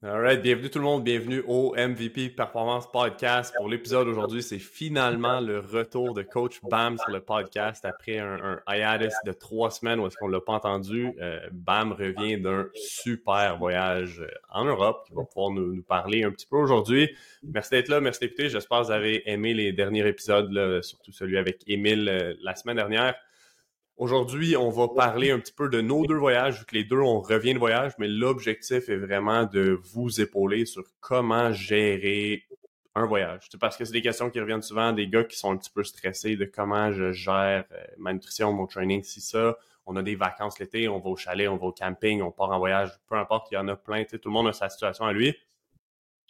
Alright, bienvenue tout le monde, bienvenue au MVP Performance Podcast. Pour l'épisode aujourd'hui, c'est finalement le retour de Coach Bam sur le podcast après un, hiatus de trois semaines où est-ce qu'on l'a pas entendu. Euh, Bam revient d'un super voyage euh, en Europe qui va pouvoir nous, parler un petit peu aujourd'hui. Merci d'être là, merci d'écouter. J'espère que vous avez aimé les derniers épisodes, surtout celui avec Émile euh, la semaine dernière. Aujourd'hui, on va parler un petit peu de nos deux voyages, vu que les deux, on revient de voyage, mais l'objectif est vraiment de vous épauler sur comment gérer un voyage. Parce que c'est des questions qui reviennent souvent des gars qui sont un petit peu stressés de comment je gère euh, ma nutrition, mon training, si ça. On a des vacances l'été, on va au chalet, on va au camping, on part en voyage, peu importe, il y en a plein. Tout le monde a sa situation à lui.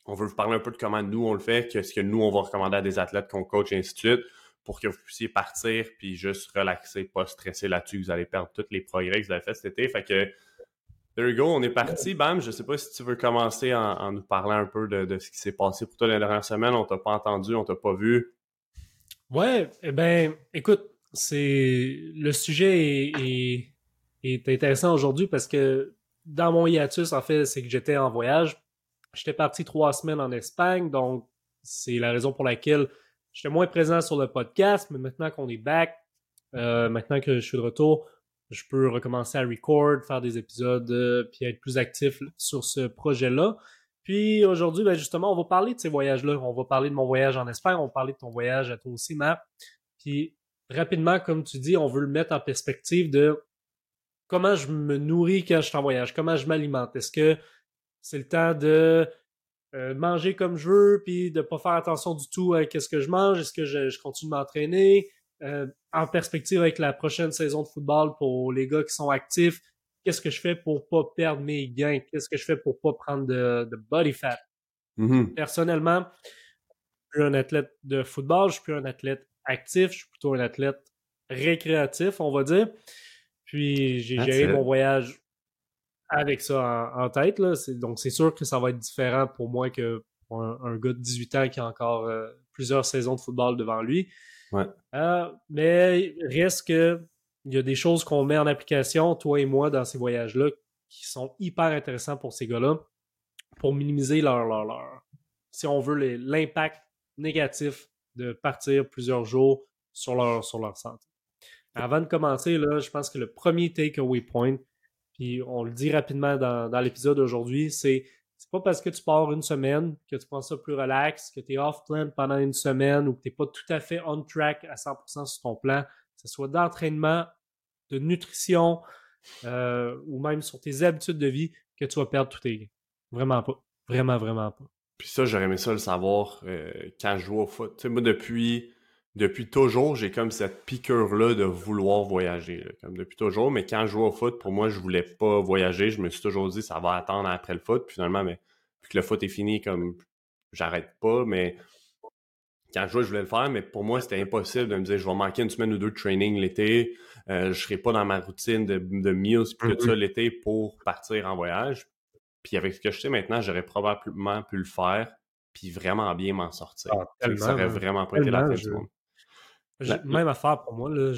On veut vous parler un peu de comment nous on le fait, qu'est-ce que nous on va recommander à des athlètes qu'on coach et ainsi de suite pour que vous puissiez partir puis juste relaxer, pas stresser là-dessus. Vous allez perdre tous les progrès que vous avez fait cet été. Fait que, there you go, on est parti. Bam, je sais pas si tu veux commencer en, nous parlant un peu de, ce qui s'est passé pour toi la dernière semaine. On t'a pas entendu, on t'a pas vu. Ouais, eh ben, écoute, c'est le sujet est, est intéressant aujourd'hui parce que dans mon hiatus, en fait, c'est que j'étais en voyage. J'étais parti trois semaines en Espagne, donc c'est la raison pour laquelle J'étais moins présent sur le podcast, mais maintenant qu'on est back, euh, maintenant que je suis de retour, je peux recommencer à record, faire des épisodes, euh, puis être plus actif sur ce projet-là. Puis aujourd'hui, ben justement, on va parler de ces voyages-là. On va parler de mon voyage en Espagne, on va parler de ton voyage à toi aussi, Matt. Puis rapidement, comme tu dis, on veut le mettre en perspective de comment je me nourris quand je suis en voyage, comment je m'alimente. Est-ce que c'est le temps de euh, manger comme je veux, puis de pas faire attention du tout à qu'est-ce que je mange, est-ce que je, continue de m'entraîner, euh, en perspective avec la prochaine saison de football pour les gars qui sont actifs, qu'est-ce que je fais pour pas perdre mes gains, qu'est-ce que je fais pour pas prendre de, body fat? Mm-hmm. Personnellement, je suis un athlète de football, je suis plus un athlète actif, je suis plutôt un athlète récréatif, on va dire. Puis j'ai géré mon voyage avec ça en, tête. Là. Donc, c'est sûr que ça va être différent pour moi que pour un, gars de 18 ans qui a encore euh, plusieurs saisons de football devant lui. Ouais. Euh, mais reste que il y a des choses qu'on met en application, toi et moi, dans ces voyages-là, qui sont hyper intéressants pour ces gars-là, pour minimiser leur, leur, leur si on veut, l'impact négatif de partir plusieurs jours sur leur, sur leur santé. Avant de commencer, là, je pense que le premier takeaway point, puis on le dit rapidement dans, l'épisode d'aujourd'hui, c'est c'est pas parce que tu pars une semaine que tu prends ça plus relax, que tu es off-plan pendant une semaine ou que tu n'es pas tout à fait on track à 100% sur ton plan, que ce soit d'entraînement, de nutrition euh, ou même sur tes habitudes de vie, que tu vas perdre tous tes gains. Vraiment pas. Vraiment, vraiment pas. Puis ça, j'aurais aimé ça le savoir euh, quand je joue au foot. Moi, depuis depuis toujours, j'ai comme cette piqûre-là de vouloir voyager. comme depuis toujours. Mais quand je jouais au foot, pour moi, je voulais pas voyager. Je me suis toujours dit, ça va attendre après le foot. Puis finalement, mais, que le foot est fini, comme j'arrête pas. Mais quand je jouais, je voulais le faire. Mais pour moi, c'était impossible de me dire, je vais manquer une semaine ou deux de training l'été. Euh, je serai pas dans ma routine de, de meals puis tout ça mm-hmm. l'été pour partir en voyage. Puis avec ce que je sais maintenant, j'aurais probablement pu le faire puis vraiment bien m'en sortir. Ah, ça aurait vraiment pas été la fin du monde. Même affaire pour moi. Là,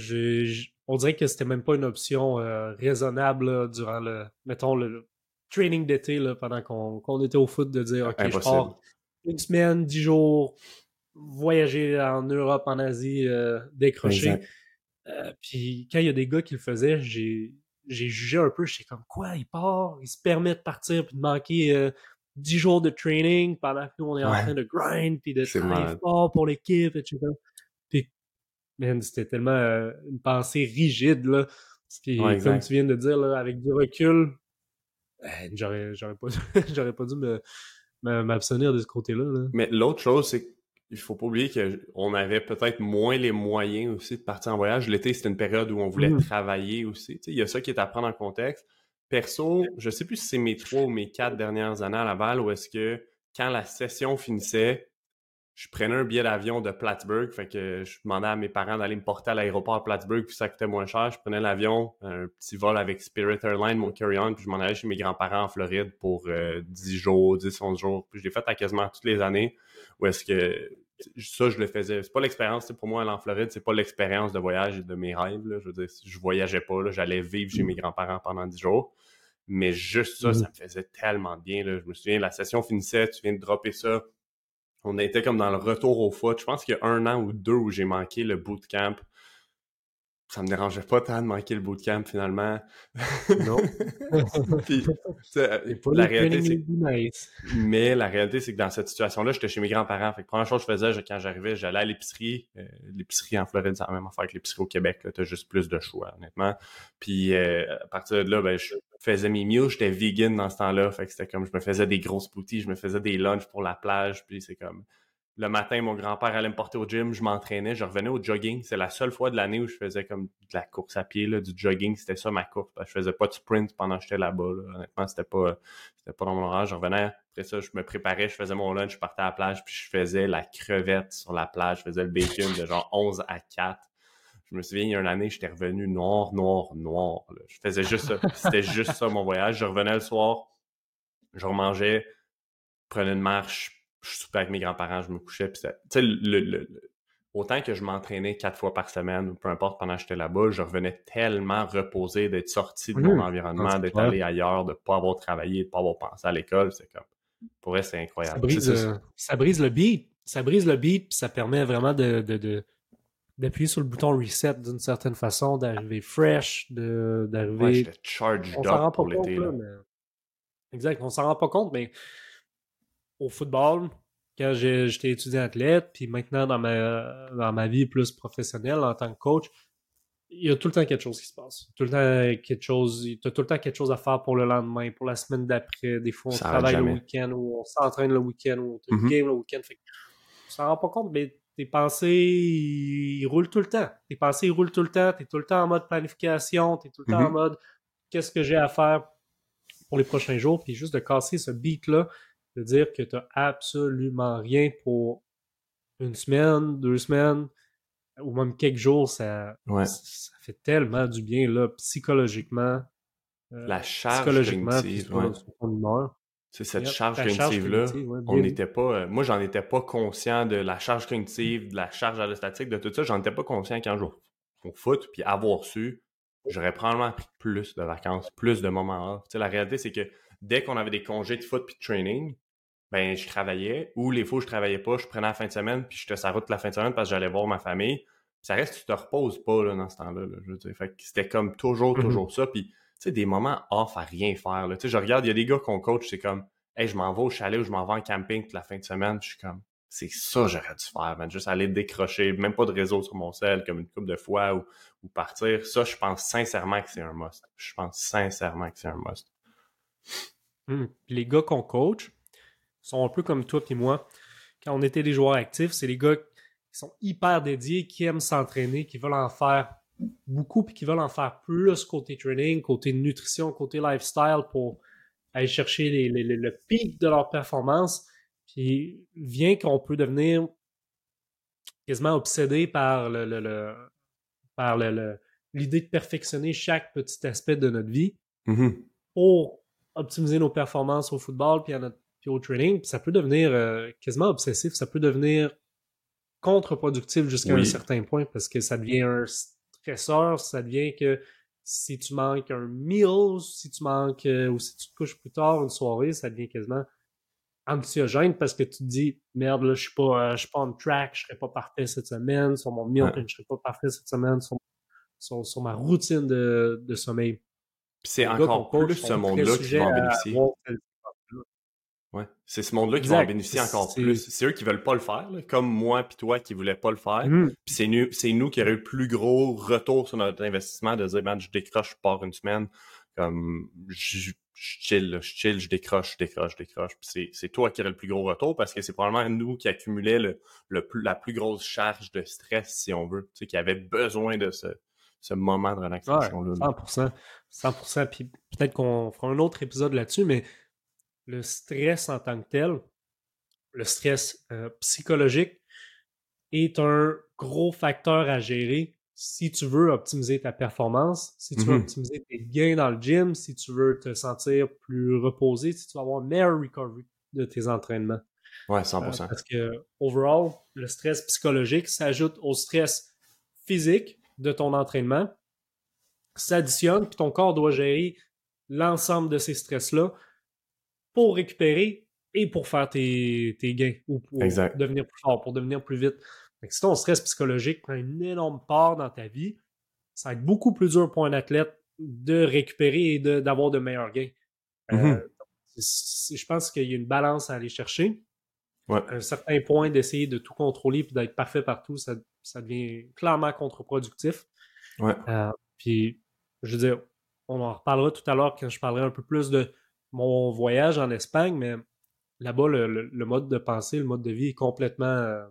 on dirait que c'était même pas une option euh, raisonnable durant le, mettons, le, training d'été pendant qu'on était au foot de dire OK, je pars une semaine, dix jours, voyager en Europe, en Asie, euh, décrocher. Euh, puis quand il y a des gars qui le faisaient, j'ai jugé un peu, j'étais comme quoi, il part, il se permet de partir puis de manquer dix jours de training pendant que nous on est en train de grind puis de travailler fort pour l'équipe, etc c'était tellement euh, une pensée rigide, là. Puis, comme tu viens de dire, là, avec du recul, ben, j'aurais, j'aurais pas, j'aurais pas dû m'abstenir de ce côté-là. Mais l'autre chose, c'est qu'il faut pas oublier qu'on avait peut-être moins les moyens aussi de partir en voyage. L'été, c'était une période où on voulait mmh. travailler aussi. Il y a ça qui est à prendre en contexte. Perso, je sais plus si c'est mes trois ou mes quatre dernières années à Laval ou est-ce que quand la session finissait, je prenais un billet d'avion de Plattsburgh, fait que je demandais à mes parents d'aller me porter à l'aéroport à Plattsburgh, puis ça coûtait moins cher. Je prenais l'avion, un petit vol avec Spirit Airlines, mon carry-on, puis je m'en allais chez mes grands-parents en Floride pour 10 euh, jours, 10, 11 jours. Puis je l'ai fait à quasiment toutes les années. Où est-ce que ça, je le faisais. C'est pas l'expérience, pour moi, aller en Floride, c'est pas l'expérience de voyage et de mes rêves. Je veux dire, je voyageais pas, j'allais vivre chez mes grands-parents pendant 10 jours. Mais juste ça, Mhm. ça me faisait tellement bien. Là. Je me souviens, la session finissait, tu viens de dropper ça. On était comme dans le retour au foot. Je pense qu'il y a un an ou deux où j'ai manqué le bootcamp. Ça me dérangeait pas tant de manquer le bootcamp finalement. Non. Puis, la réalité, nice. mais la réalité, c'est que dans cette situation-là, j'étais chez mes grands-parents. Fait que première chose que je faisais, je- quand j'arrivais, j'allais à l'épicerie. Euh, l'épicerie en Floride, c'est la même affaire que l'épicerie au Québec. Tu as juste plus de choix, honnêtement. Puis euh, à partir de là, ben, je faisais mes meals. J'étais vegan dans ce temps-là. Fait que c'était comme je me faisais des grosses bouties, je me faisais des lunchs pour la plage. Puis c'est comme le matin, mon grand-père allait me porter au gym, je m'entraînais, je revenais au jogging. C'est la seule fois de l'année où je faisais comme de la course à pied, du jogging. C'était ça ma course. Parce que je faisais pas de sprint pendant que j'étais là-bas. là. Honnêtement, c'était pas, c'était pas dans mon horaire. Je revenais. Après ça, je me préparais, je faisais mon lunch, je partais à la plage, puis je faisais la crevette sur la plage. Je faisais le bacon de genre 11 à 4. Je me souviens, il y a une année, j'étais revenu noir, noir, noir. Je faisais juste ça. C'était juste ça, mon voyage. Je revenais le soir, je remangeais, prenais une marche, je soupais avec mes grands-parents, je me couchais. Puis le, le- le- autant que je m'entraînais quatre fois par semaine ou peu importe pendant que j'étais là-bas, je revenais tellement reposé d'être sorti de mon environnement, Ah, c'est d'être clair. allé ailleurs, de pas avoir travaillé, de pas avoir pensé à l'école. C'est comme, pour vrai, c'est Ça incroyable. brise, C'est ça, euh, ça brise le beat. Ça brise le beat, puis ça permet vraiment de, de- de- d'appuyer sur le bouton reset d'une certaine façon, d'arriver fresh, de, d'arriver. Ouais, j'étais charged up pour l'été. là, là. mais... Exact, on s'en rend pas compte, mais au football, quand j'étais étudiant athlète, puis maintenant dans ma, dans ma vie plus professionnelle en tant que coach, il y a tout le temps quelque chose qui se passe. Tout le temps quelque chose, t'as tout le temps quelque chose à faire pour le lendemain, pour la semaine d'après. Des fois, on Ça travaille le week-end ou on s'entraîne le week-end ou on Mhm. game le week-end. Tu t'en rends pas compte, mais tes pensées, ils roulent tout le temps. Tes pensées, ils roulent tout le temps. T'es tout le temps en mode planification. T'es tout le temps en Mhm. mode qu'est-ce que j'ai à faire pour les prochains jours. Puis juste de casser ce beat-là, de dire que t'as absolument rien pour une semaine, deux semaines, ou même quelques jours, ça, Ouais. ça fait tellement du bien, là, psychologiquement. euh, La charge psychologiquement, ouais. C'est cette Yep, charge cognitive-là. cognitive, ouais, on n'était pas. euh, moi, j'en étais pas conscient de la charge cognitive, de la charge allostatique, de tout ça. J'en étais pas conscient quand je au foot, puis avoir su, j'aurais probablement pris plus de vacances, plus de moments off. Tu sais, la réalité, c'est que dès qu'on avait des congés de foot puis de training, ben je travaillais, ou les fois où je travaillais pas, je prenais la fin de semaine, puis j'étais la route la fin de semaine parce que j'allais voir ma famille. Ça reste tu te reposes pas là, dans ce temps-là. là, je veux dire. Fait que c'était comme toujours, Mhm. toujours ça. Puis, tu sais, des moments off à rien faire. Là. Tu sais, je regarde, il y a des gars qu'on coach, c'est comme Hey, je m'en vais au chalet ou je m'en vais en camping toute la fin de semaine. Je suis comme c'est ça que j'aurais dû faire, man. Juste aller décrocher, même pas de réseau sur mon sel, comme une couple de fois ou, ou partir. Ça, je pense sincèrement que c'est un must. Je pense sincèrement que c'est un must. Puis Les gars qu'on coach sont un peu comme toi et moi. Quand on était des joueurs actifs, c'est les gars qui sont hyper dédiés, qui aiment s'entraîner, qui veulent en faire beaucoup, puis qui veulent en faire plus côté training, côté nutrition, côté lifestyle pour aller chercher les- les- les- le pic de leur performance. Puis vient qu'on peut devenir quasiment obsédé par le, le- le- par le- le- l'idée de perfectionner chaque petit aspect de notre vie Mhm. pour optimiser nos performances au football puis, à notre, puis au training. Puis ça peut devenir euh, quasiment obsessif, ça peut devenir contre-productif jusqu'à Oui. un certain point parce que ça devient un stresseur, ça devient que si tu manques un meal, si tu manques euh, ou si tu te couches plus tard une soirée, ça devient quasiment anxiogène parce que tu te dis merde là je suis pas euh, je suis pas on track, je serai pas parfait cette semaine sur mon meal, Ouais. je serai pas parfait cette semaine sur, sur, sur ma routine de, de sommeil. Puis c'est encore plus ce monde-là qui va en bénéficier. Ouais. C'est ce monde-là qui va en bénéficier encore plus. C'est eux qui veulent pas le faire, là, comme moi puis toi qui voulaient pas le faire. Mhm. Puis c'est nous, c'est nous qui aurions eu le plus gros retour sur notre investissement de dire, man, je décroche, je pars une semaine. Comme, je, je chill, là, je chill, je décroche, je décroche, je décroche. Puis c'est, c'est toi qui aurais le plus gros retour parce que c'est probablement nous qui accumulait le, le plus, la plus grosse charge de stress, si on veut. Tu sais, qui avait besoin de ce, ce moment de relaxation-là. là. 100%. 100%. Puis peut-être qu'on fera un autre épisode là-dessus, mais le stress en tant que tel, le stress euh, psychologique, est un gros facteur à gérer si tu veux optimiser ta performance, si tu veux Mhm. optimiser tes gains dans le gym, si tu veux te sentir plus reposé, si tu veux avoir un meilleur recovery de tes entraînements. Ouais, Euh, 100%. parce que, overall, le stress psychologique s'ajoute au stress physique de ton entraînement, s'additionne, puis ton corps doit gérer l'ensemble de ces stress-là pour récupérer et pour faire tes, gains ou pour devenir plus fort, pour devenir plus vite. si ton stress psychologique prend une énorme part dans ta vie, ça va être beaucoup plus dur pour un athlète de récupérer et d'avoir de, meilleurs gains. Euh, mm-hmm. je pense qu'il y a une balance à aller chercher. À un certain point, d'essayer de tout contrôler et d'être parfait partout, ça, ça, devient clairement contre-productif. Euh, puis, je veux dire, on en reparlera tout à l'heure quand je parlerai un peu plus de mon voyage en Espagne, mais là-bas, le, mode de pensée, le mode de vie est complètement euh,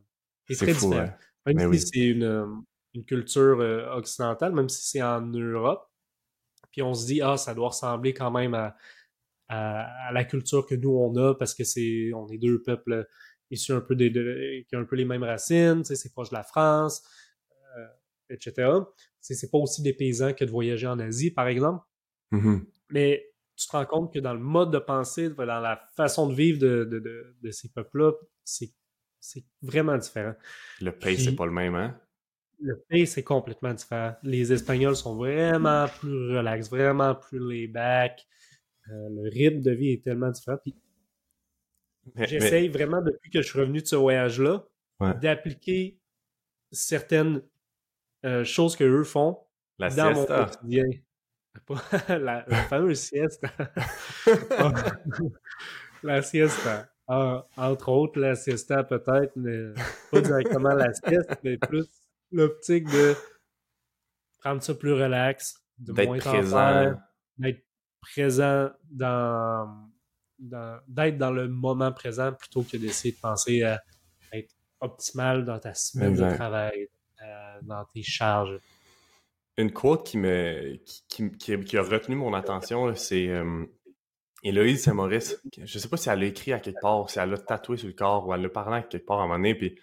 très différent. Même si c'est une, culture euh, occidentale, même si c'est en Europe, puis on se dit, ah, ça doit ressembler quand même à, la culture que nous, on a, parce que c'est on est deux peuples issus un peu des, qui ont un peu les mêmes racines, c'est proche de la France, euh, etc. C'est pas aussi des paysans que de voyager en Asie, par exemple. Mm-hmm. Mais tu te rends compte que dans le mode de pensée, dans la façon de vivre de, ces peuples-là, c'est vraiment différent. Le pays, c'est pas le même, hein? Le pays, c'est complètement différent. Les Espagnols sont vraiment plus relax, vraiment plus lay-back. Euh, le rythme de vie est tellement différent. J'essaye vraiment, depuis que je suis revenu de ce voyage-là, d'appliquer certaines euh, choses que eux font dans mon quotidien. la, fameuse sieste. la siesta. entre autres, la siesta peut-être, mais pas directement la sieste, mais plus l'optique de prendre ça plus relax, de moins présent. d'être présent dans, d'être dans le moment présent plutôt que d'essayer de penser à être optimal dans ta semaine de travail, euh, dans tes charges une quote qui, me, qui, qui, a retenu mon attention, c'est euh, Héloïse Saint-Maurice. Je sais pas si elle l'a écrit à quelque part, si elle l'a tatoué sur le corps ou elle l'a parlé à quelque part à un moment donné, puis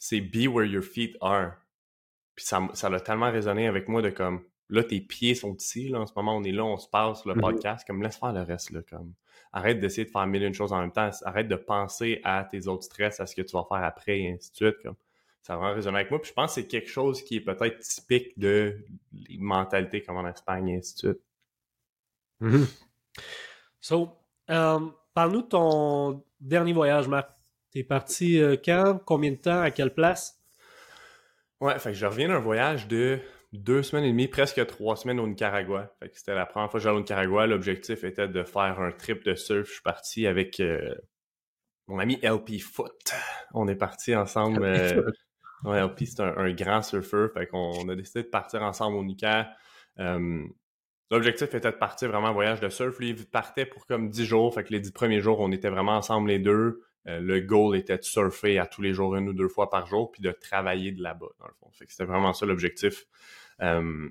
c'est Be where your feet are. Puis ça, ça a tellement résonné avec moi de comme, là, tes pieds sont ici, là, en ce moment, on est là, on se sur le mm-hmm. podcast, comme, laisse faire le reste, là, comme. Arrête d'essayer de faire mille et une choses en même temps, arrête de penser à tes autres stress, à ce que tu vas faire après, et ainsi de suite, comme ça a vraiment résonné avec moi. Puis je pense que c'est quelque chose qui est peut-être typique de les mentalités comme en Espagne et ainsi de suite. Mm-hmm. So, um, parle-nous de ton dernier voyage, Marc. T'es parti euh, quand? Combien de temps? À quelle place? Ouais, fait que je reviens d'un voyage de deux semaines et demie, presque trois semaines au Nicaragua. Fait que c'était la première fois que j'allais au Nicaragua. L'objectif était de faire un trip de surf. Je suis parti avec euh, mon ami LP Foot. On est parti ensemble. Ouais, LP, c'est un, grand surfeur. Fait qu'on a décidé de partir ensemble au. Euh, l'objectif était de partir vraiment en voyage de surf. Lui, il partait pour comme 10 jours. Fait que les 10 premiers jours, on était vraiment ensemble les deux. Euh, le goal était de surfer à tous les jours, une ou deux fois par jour, puis de travailler de là-bas, dans le fond. C'était vraiment ça l'objectif. Euh,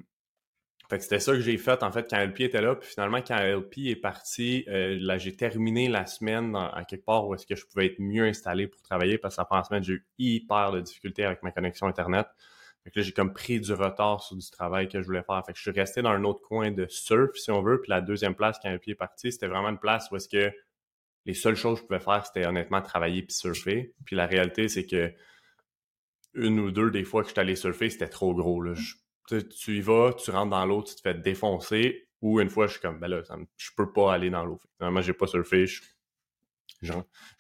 fait c'était ça que j'ai fait en fait quand LP était là. Puis finalement, quand LP est parti, euh, là, j'ai terminé la semaine à quelque part où est-ce que je pouvais être mieux installé pour travailler parce que la première semaine, j'ai eu hyper de difficultés avec ma connexion Internet. Fait que là, j'ai comme pris du retard sur du travail que je voulais faire. Fait je suis resté dans un autre coin de surf, si on veut. Puis la deuxième place, quand LP est parti, c'était vraiment une place où est-ce que les seules choses que je pouvais faire, c'était honnêtement travailler puis surfer. Puis la réalité, c'est que une ou deux des fois que je suis allé surfer, c'était trop gros. Là tu y vas, tu rentres dans l'eau, tu te fais défoncer. Ou une fois, je suis comme, ben là, je peux pas aller dans l'eau. Finalement, j'ai pas surfé. Je, je,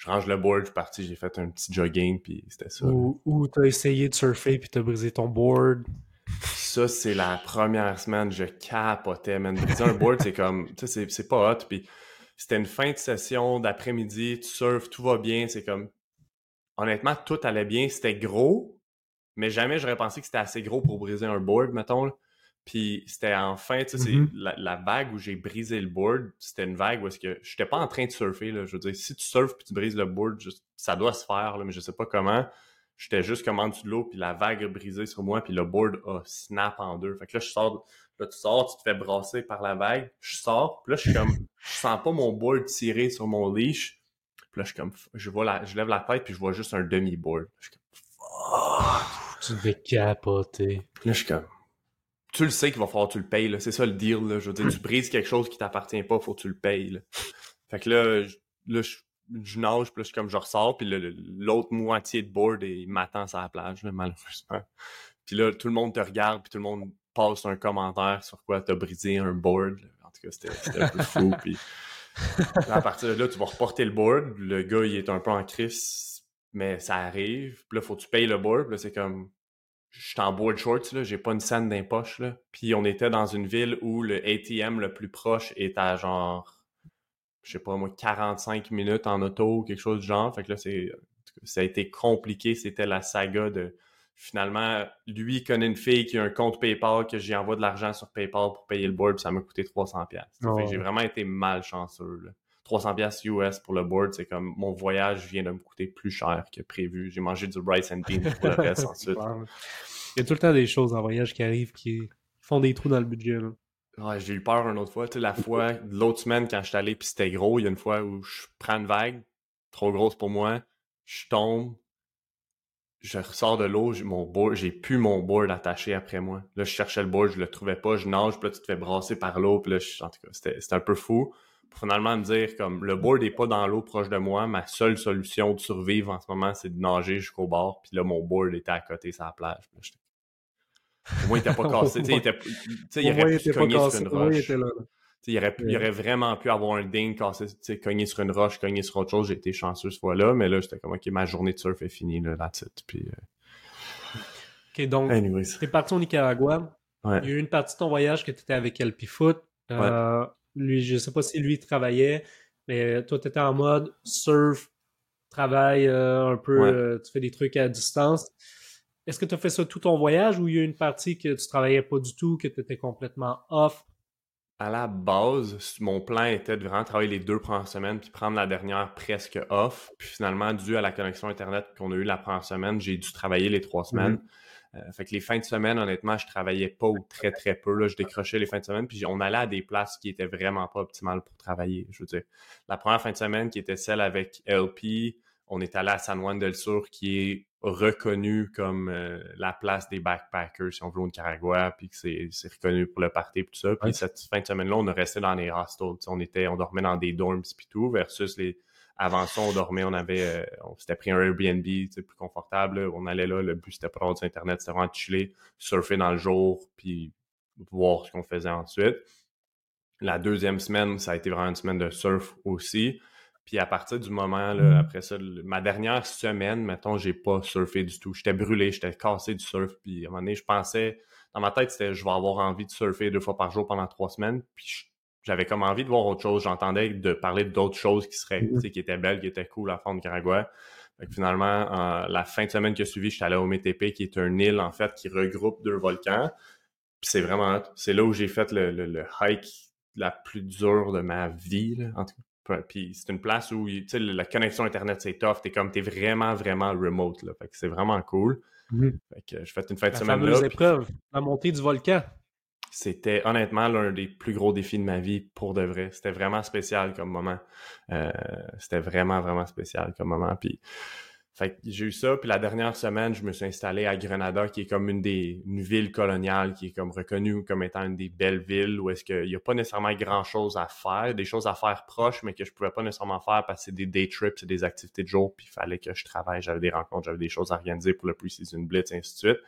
range le board, je suis parti, j'ai fait un petit jogging, puis c'était ça. Ou, ou t'as essayé de surfer, puis t'as brisé ton board. Ça, c'est la première semaine, je capotais, man. Briser un board, c'est comme, tu sais, c'est pas hot. Puis c'était une fin de session d'après-midi, tu surfes, tout va bien. C'est comme, honnêtement, tout allait bien. C'était gros, mais jamais j'aurais pensé que c'était assez gros pour briser un board, mettons. Puis c'était enfin, tu sais, mm-hmm. la, vague où j'ai brisé le board, c'était une vague où est-ce que j'étais pas en train de surfer, là. Je veux dire, si tu surfes puis tu brises le board, ça doit se faire, là, mais je sais pas comment. J'étais juste comme en dessous de l'eau, puis la vague a brisé sur moi, puis le board a snap en deux. Fait que là, je sors, là, tu sors, tu te fais brasser par la vague, je sors, puis là, je suis comme, je sens pas mon board tirer sur mon leash. Puis là, je suis comme, je vois la, je lève la tête, puis je vois juste un demi-board. Je suis comme, tu devais capoter. Là, je suis comme. Tu le sais qu'il va falloir que tu le payes, là. C'est ça le deal, là. Je veux dire, tu brises quelque chose qui t'appartient pas, faut que tu le payes, là. Fait que là, je, là, je, nage, puis là, je suis comme, je ressors, puis l'autre moitié de board, il m'attend sur la plage, là, malheureusement. Puis là, tout le monde te regarde, puis tout le monde passe un commentaire sur quoi t'as brisé un board. En tout cas, c'était un peu fou. Puis à partir de là, tu vas reporter le board. Le gars, il est un peu en crise, mais ça arrive. Puis là, faut que tu payes le board. Puis là, c'est comme, je suis en board shorts, là, j'ai pas une scène d'impoche, là. Puis on était dans une ville où le ATM le plus proche est à genre, je sais pas moi, 45 minutes en auto ou quelque chose du genre. Fait que là, c'est, ça a été compliqué. C'était la saga de, finalement, lui il connaît une fille qui a un compte PayPal que j'y envoie de l'argent sur PayPal pour payer le board, puis ça m'a coûté 300 pièces. J'ai vraiment été malchanceux. Là. 300 pièces US pour le board, c'est comme mon voyage vient de me coûter plus cher que prévu. J'ai mangé du rice and beans pour le reste ensuite. Il y a tout le temps des choses en voyage qui arrivent qui font des trous dans le budget. Ouais, j'ai eu peur une autre fois. Tu sais, la fois, l'autre semaine, quand je suis allé puis c'était gros, il y a une fois où je prends une vague, trop grosse pour moi, je tombe, je ressors de l'eau, j'ai mon board, j'ai plus mon board attaché après moi. Là, je cherchais le board, je le trouvais pas, je nage, puis là, tu te fais brasser par l'eau, puis là, je, en tout cas, c'était, un peu fou. Pour finalement me dire, comme, le board est pas dans l'eau proche de moi, ma seule solution de survivre en ce moment, c'est de nager jusqu'au bord, puis là, mon board était à côté sur la plage. Au moins, il était pas cassé, tu sais, il, était, il aurait pu se cogner sur une roche il aurait, pu, il aurait vraiment pu avoir un ding, casser, cogner sur une roche, cogner sur autre chose. J'ai été chanceux ce fois-là, mais là, j'étais comme, OK, ma journée de surf est finie, là, là Puis, euh, OK, donc, t'es parti au Nicaragua. Il y a eu une partie de ton voyage que tu étais avec LP Foot. Euh, lui, je sais pas si lui travaillait, mais toi, tu étais en mode surf, travail euh, un peu, tu fais des trucs à distance. Est-ce que tu as fait ça tout ton voyage ou il y a une partie que tu travaillais pas du tout, que tu étais complètement off? À la base, mon plan était de vraiment travailler les deux premières semaines puis prendre la dernière presque off. Puis finalement, dû à la connexion Internet qu'on a eu la première semaine, j'ai dû travailler les trois semaines. Mm-hmm. Euh, fait que les fins de semaine, honnêtement, je travaillais pas ou très très peu. Là, je décrochais les fins de semaine, puis on allait à des places qui étaient vraiment pas optimales pour travailler. Je veux dire, la première fin de semaine qui était celle avec LP, on est allé à San Juan del Sur, qui est reconnu comme euh, la place des backpackers, si on veut, au Nicaragua, puis que c'est reconnu pour le party et tout ça. Puis cette fin de semaine-là, on a resté dans les hostels. On était, on dormait dans des dorms puis tout, versus les avant ça, on dormait, on avait, euh, on s'était pris un Airbnb, plus confortable. On allait là, le but c'était pas du internet, c'était vraiment chiller, surfer dans le jour, puis voir ce qu'on faisait ensuite. La deuxième semaine, ça a été vraiment une semaine de surf aussi. Puis à partir du moment, là, mm. après ça, ma dernière semaine, mettons, j'ai pas surfé du tout. J'étais brûlé, j'étais cassé du surf. Puis à un moment donné, je pensais, dans ma tête, c'était je vais avoir envie de surfer deux fois par jour pendant trois semaines. Puis j'avais comme envie de voir autre chose. J'entendais de parler d'autres choses qui seraient, mm. qui étaient belles, qui étaient cool à fond de Nicaragua. finalement, la fin de semaine qui a suivi, j'étais allé au Métépé, qui est un île, en fait, qui regroupe deux volcans. Puis c'est vraiment, c'est là où j'ai fait le, le, hike la plus dure de ma vie, là, en tout cas puis c'est une place où la connexion Internet, c'est tough. T'es comme, t'es vraiment, vraiment remote. Là. Fait que c'est vraiment cool. Mmh. Fait que je fais une fête de semaine là. épreuve, la montée du volcan. C'était honnêtement l'un des plus gros défis de ma vie pour de vrai. C'était vraiment spécial comme moment. Euh, c'était vraiment, vraiment spécial comme moment. Puis fait que j'ai eu ça, puis la dernière semaine, je me suis installé à Grenada, qui est comme une des une ville coloniale, qui est comme reconnue comme étant une des belles villes où est-ce qu'il n'y a pas nécessairement grand-chose à faire, des choses à faire proches, mais que je pouvais pas nécessairement faire parce que c'est des day trips, c'est des activités de jour, puis il fallait que je travaille, j'avais des rencontres, j'avais des choses à organiser pour le pre-season blitz, et ainsi de suite.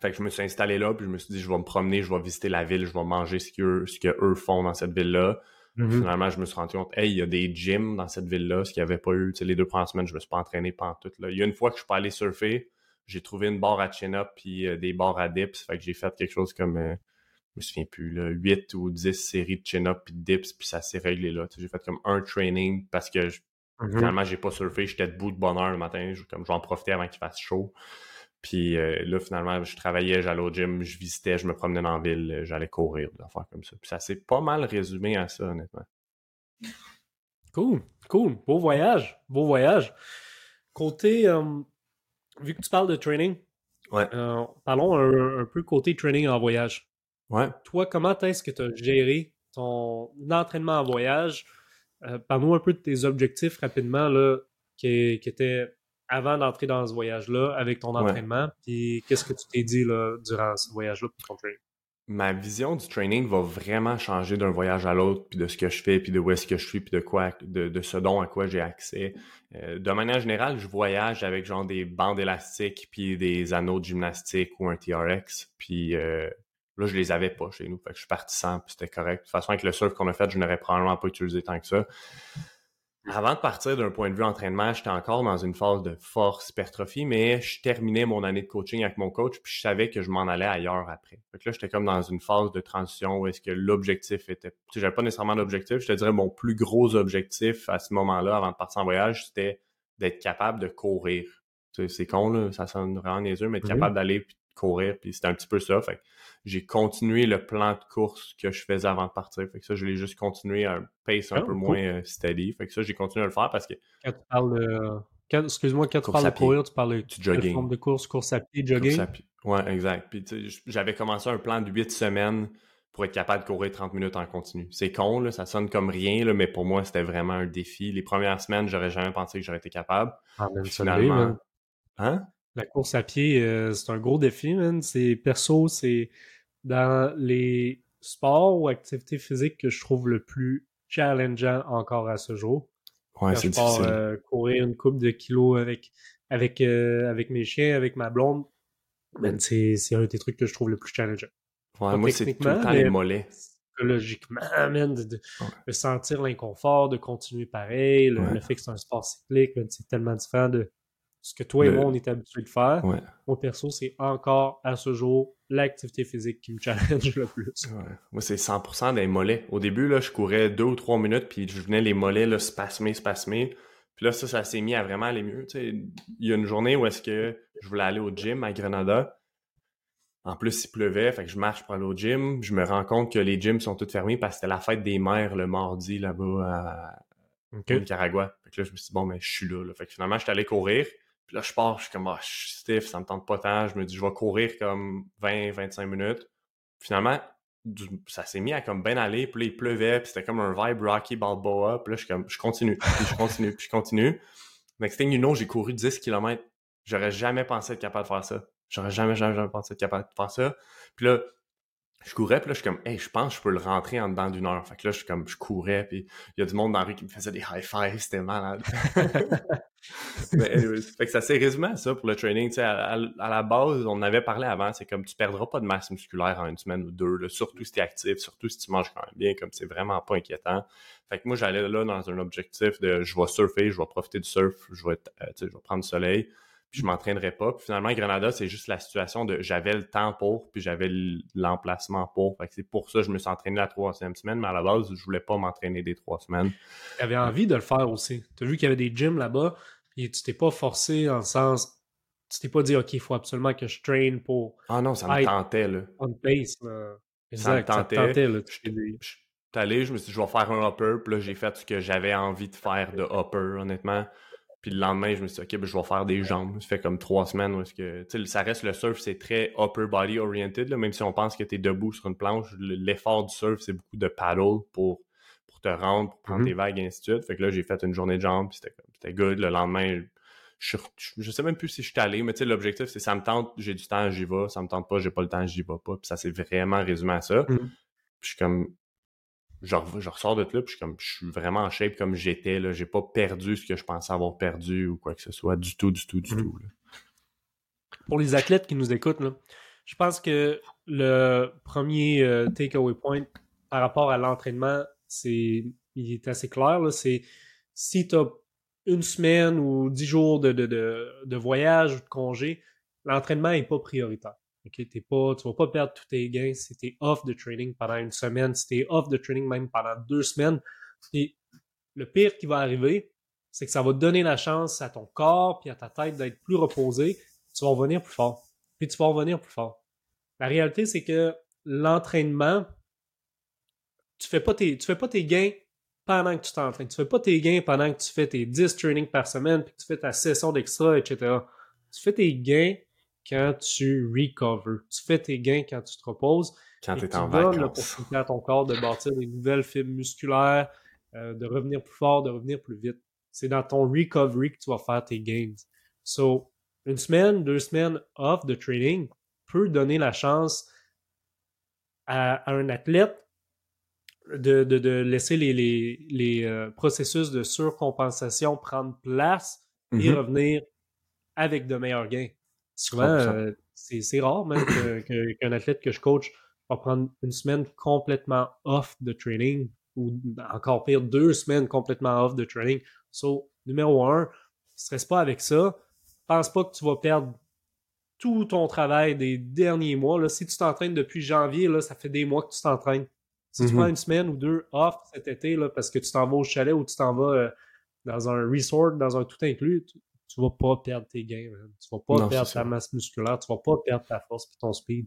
Fait que je me suis installé là, puis je me suis dit, je vais me promener, je vais visiter la ville, je vais manger ce que, ce font dans cette ville-là. Mm-hmm. Finalement, je me suis rendu compte, hey, il y a des gyms dans cette ville-là, ce qu'il n'y avait pas eu. les deux premières semaines, je me suis pas entraîné pendant tout. Là. Il y a une fois que je suis pas allé surfer, j'ai trouvé une barre à chin-up puis euh, des barres à dips. Fait que j'ai fait quelque chose comme, euh, je me souviens plus, là, 8 ou 10 séries de chin-up puis de dips, puis ça s'est réglé là. J'ai fait comme un training parce que je, mm-hmm. finalement, j'ai pas surfé, j'étais debout de bonne heure le matin, je, comme j'en profitais avant qu'il fasse chaud. Puis euh, là, finalement, je travaillais, j'allais au gym, je visitais, je me promenais dans la ville, euh, j'allais courir, des affaires comme ça. Puis ça s'est pas mal résumé à ça, honnêtement. Cool, cool. Beau voyage, beau voyage. Côté, euh, vu que tu parles de training, ouais. parlons un, peu côté training en voyage. Ouais. Toi, comment est-ce que tu as géré ton entraînement en voyage? Parle-nous un peu de tes objectifs rapidement, là, qui, qui étaient avant d'entrer dans ce voyage-là avec ton entraînement? Puis qu'est-ce que tu t'es dit là, durant ce voyage-là pour ton training? Ma vision du training va vraiment changer d'un voyage à l'autre, puis de ce que je fais, puis de où est-ce que je suis, puis de quoi, de, ce dont à quoi j'ai accès. Euh, de manière générale, je voyage avec genre des bandes élastiques, puis des anneaux de gymnastique ou un TRX, puis euh, Là, je les avais pas chez nous. Fait que je suis parti sans, puis c'était correct. De toute façon, avec le surf qu'on a fait, je n'aurais probablement pas utilisé tant que ça. Avant de partir d'un point de vue entraînement, j'étais encore dans une phase de force, hypertrophie, mais je terminais mon année de coaching avec mon coach, puis je savais que je m'en allais ailleurs après. Fait que là, j'étais comme dans une phase de transition où est-ce que l'objectif était... Tu sais, j'avais pas nécessairement d'objectif. Je te dirais, mon plus gros objectif à ce moment-là, avant de partir en voyage, c'était d'être capable de courir. Tu sais, c'est con, là, ça sonne vraiment yeux, mais être capable d'aller puis courir, puis c'était un petit peu ça. Fait j'ai continué le plan de course que je faisais avant de partir. Fait que ça, je l'ai juste continué à un pace un Ah, peu cool. moins euh, steady. Fait que ça, j'ai continué à le faire parce que Quand tu parles de. Excuse-moi, quand tu parles à de courir, tu parles de jogging. forme de course, course à pied, jogging? À pied. Ouais, exact. Puis j'avais commencé un plan de 8 semaines pour être capable de courir 30 minutes en continu. C'est con, là, ça sonne comme rien, là, mais pour moi, c'était vraiment un défi. Les premières semaines, j'aurais jamais pensé que j'aurais été capable. Ah, Puis l'est, finalement. Hein? La course à pied, euh, c'est un gros défi, man. C'est perso, c'est dans les sports ou activités physiques que je trouve le plus challengeant encore à ce jour. Ouais, c'est difficile. euh, courir une coupe de kilos avec avec euh, avec mes chiens, avec ma blonde, c'est c'est un des trucs que je trouve le plus challengeant. Ouais, moi, c'est tout le temps les mollets. Psychologiquement, man, de, de- Ouais. de sentir l'inconfort, de continuer pareil, le, Ouais. le fait que c'est un sport cyclique, c'est tellement différent de ce que toi et Le- moi on est habitués de faire. Ouais. Moi, perso, c'est encore à ce jour l'activité physique qui me challenge le plus. Ouais. Moi, c'est 100% des mollets. Au début, là, je courais deux ou trois minutes, puis je venais les mollets là, spasmer, spasmer. Puis là, ça, ça s'est mis à vraiment aller mieux. Tu sais, il y a une journée où est-ce que je voulais aller au gym à Grenada. En plus, il pleuvait, fait que je marche pour aller au gym. Je me rends compte que les gyms sont tous fermés parce que c'était la fête des mères le mardi là-bas à, Nicaragua. Fait que là, je me suis dit, bon, mais je suis là, là. Fait que finalement, je suis allé courir. Là, je pars, je suis comme, ah, je suis stiff, ça me tente pas tant. Je me dis, je vais courir comme 20-25 minutes. Finalement, ça s'est mis à comme bien aller. Puis là, il pleuvait, puis c'était comme un vibe Rocky Balboa. Puis là, je comme, je continue, puis je continue, puis je continue. Next thing you know, j'ai couru 10 km. J'aurais jamais pensé être capable de faire ça. J'aurais jamais, jamais, jamais pensé être capable de faire ça. Puis là, je courais, puis là, je suis comme, hey, je pense que je peux le rentrer en dedans d'une heure. Fait que là, je suis comme, je courais, puis il y a du monde dans la rue qui me faisait des high fives, c'était malade. Mais fait que ça s'est résumé à ça pour le training. Tu sais, à, la base, on avait parlé avant, c'est comme tu perdras pas de masse musculaire en une semaine ou deux, surtout si tu es actif, surtout si tu manges quand même bien, comme c'est vraiment pas inquiétant. Fait que moi, j'allais là dans un objectif de je vais surfer, je vais profiter du surf, je vais, euh, tu sais, je vais prendre du soleil, puis je m'entraînerai pas. Puis finalement, Granada, c'est juste la situation de j'avais le temps pour, puis j'avais l'emplacement pour. Fait que c'est pour ça que je me suis entraîné la troisième semaine, mais à la base, je voulais pas m'entraîner des trois semaines. Tu avais envie de le faire aussi. Tu as vu qu'il y avait des gyms là-bas, et tu t'es pas forcé le sens. Tu t'es pas dit, OK, il faut absolument que je train pour Ah non, ça me tentait, là. on pace. là. Ça me Exact, ça te tentait. tentait. là. Allé, je me suis dit, je vais faire un upper. Puis là, j'ai fait ce que j'avais envie de faire de upper, honnêtement. Puis le lendemain, je me suis dit, OK, ben, je vais faire des jambes. Ça fait comme trois semaines où est-ce que. Ça reste le surf, c'est très upper body oriented, là, même si on pense que tu es debout sur une planche. le- L'effort du surf, c'est beaucoup de paddle pour, pour te rendre, pour prendre Mhm. tes vagues et ainsi de suite. Fait que là, j'ai fait une journée de jambes, puis c'était good. Le lendemain, je, je sais même plus si je suis allé, mais tu sais, l'objectif, c'est ça me tente, j'ai du temps, j'y vais. Ça me tente pas, j'ai pas le temps, j'y vais pas. Puis ça s'est vraiment résumé à ça. Mhm. Puis je suis comme. Je, je ressors de là, puis je suis comme. Je suis vraiment en shape comme j'étais, là. J'ai pas perdu ce que je pensais avoir perdu ou quoi que ce soit. Du tout, du tout, du Mhm. tout. là. Pour les athlètes qui nous écoutent, là, je pense que le premier euh, takeaway point par rapport à l'entraînement, c'est il est assez clair. C'est si tu as une semaine ou dix jours de, de, de, de voyage ou de congé, l'entraînement n'est pas prioritaire. Ok, t'es pas, tu vas pas perdre tous tes gains si tu es off de training pendant une semaine, si tu es off de training même pendant deux semaines. Et le pire qui va arriver, c'est que ça va donner la chance à ton corps puis à ta tête d'être plus reposé. Tu vas revenir plus fort. Puis tu vas revenir plus fort. La réalité, c'est que l'entraînement, tu fais pas tes, tu fais pas tes gains pendant que tu t'entraînes. Tu fais pas tes gains pendant que tu fais tes 10 trainings par semaine puis que tu fais ta session d'extra, etc. Tu fais tes gains quand tu recover. Tu fais tes gains quand tu te reposes. Quand tu en donnes vacances. l'opportunité à ton corps de bâtir des nouvelles fibres musculaires, euh, de revenir plus fort, de revenir plus vite. C'est dans ton recovery que tu vas faire tes gains. So, une semaine, deux semaines off de training peut donner la chance à, à un athlète de, de, de laisser les, les, les euh, processus de surcompensation prendre place et Mhm. revenir avec de meilleurs gains. Souvent, 100%. euh, c'est rare même qu'un athlète que je coach, vas prendre une semaine complètement off de training ou encore pire, deux semaines complètement off de training. So, numéro un, stresse pas avec ça. Pense pas que tu vas perdre tout ton travail des derniers mois. Là, si tu t'entraînes depuis janvier, là, ça fait des mois que tu t'entraînes. Si tu prends mm-hmm. une semaine ou deux off cet été là, parce que tu t'en vas au chalet ou tu t'en vas euh, dans un resort, dans un tout inclus, tu, vas pas perdre tes gains. Tu vas pas perdre ta masse musculaire, tu vas pas perdre ta force et ton speed.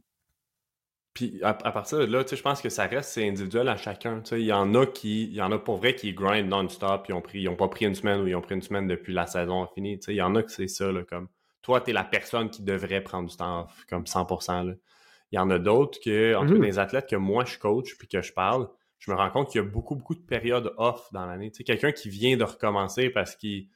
Puis à, partir de là, je pense que ça reste c'est individuel à chacun. Il y en a qui, il y en a pour vrai qui grind non-stop, ils ont pris, ils ont pas pris une semaine ou ils ont pris une semaine depuis la saison finie. Il y en a que c'est ça, là, comme toi, tu es la personne qui devrait prendre du temps comme 100%. Là. Il y en a d'autres que, entre mm-hmm. des athlètes que moi je coach puis que je parle, je me rends compte qu'il y a beaucoup, beaucoup de périodes off dans l'année. Tu sais, quelqu'un qui vient de recommencer parce qu'il,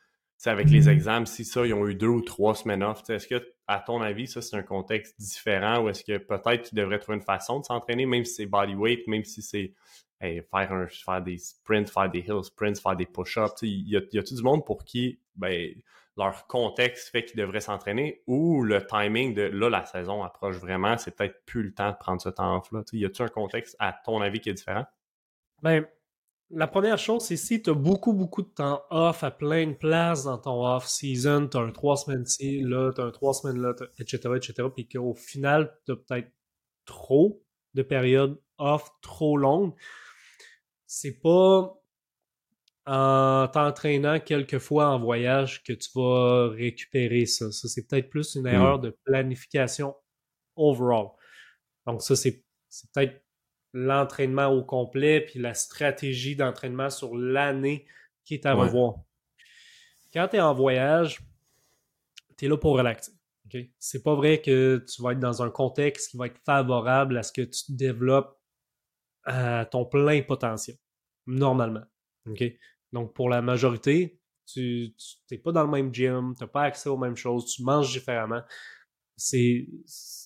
avec les examens, si ça, ils ont eu deux ou trois semaines off, est-ce que, à ton avis, ça, c'est un contexte différent ou est-ce que peut-être qu'ils devraient trouver une façon de s'entraîner, même si c'est bodyweight, même si c'est faire, un, faire des sprints, faire des hill sprints, faire des push-ups. Il y a, y a tout du monde pour qui, ben, leur contexte fait qu'ils devraient s'entraîner ou le timing de là, la saison approche vraiment, c'est peut-être plus le temps de prendre ce temps off-là. Y a-t-il un contexte, à ton avis, qui est différent? Ben, la première chose, c'est si tu as beaucoup, beaucoup de temps off à plein de places dans ton off-season, tu as un trois semaines ci, là, tu as un trois semaines là, etc., etc., puis qu'au final, tu as peut-être trop de périodes off trop longues, c'est pas en t'entraînant quelques fois en voyage que tu vas récupérer ça. Ça, c'est peut-être plus une erreur hmm. de planification overall. Donc, ça, c'est peut-être l'entraînement au complet, puis la stratégie d'entraînement sur l'année qui est à revoir. Quand tu es en voyage, tu es là pour relaxer. Okay? C'est pas vrai que tu vas être dans un contexte qui va être favorable à ce que tu développes à ton plein potentiel, normalement. Donc, pour la majorité, tu n'es pas dans le même gym, tu n'as pas accès aux mêmes choses, tu manges différemment. C'est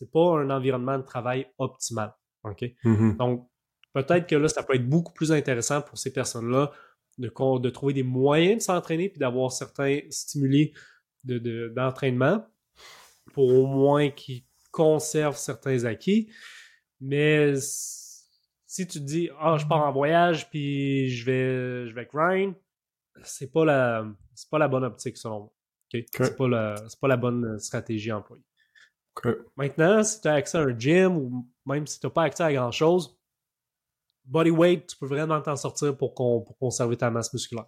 n'est pas un environnement de travail optimal. OK? Mm-hmm. Donc, peut-être que là, ça peut être beaucoup plus intéressant pour ces personnes-là de, de trouver des moyens de s'entraîner puis d'avoir certains stimuli d'entraînement de, pour au moins qu'ils conservent certains acquis. Mais si tu te dis, ah, je pars en voyage puis je vais, je vais grind, c'est pas la, c'est pas la bonne optique selon moi. C'est pas la, c'est pas la bonne stratégie employée. Maintenant, si tu as accès à un gym ou même si tu n'as pas accès à grand chose, body weight, tu peux vraiment t'en sortir pour, conserver ta masse musculaire.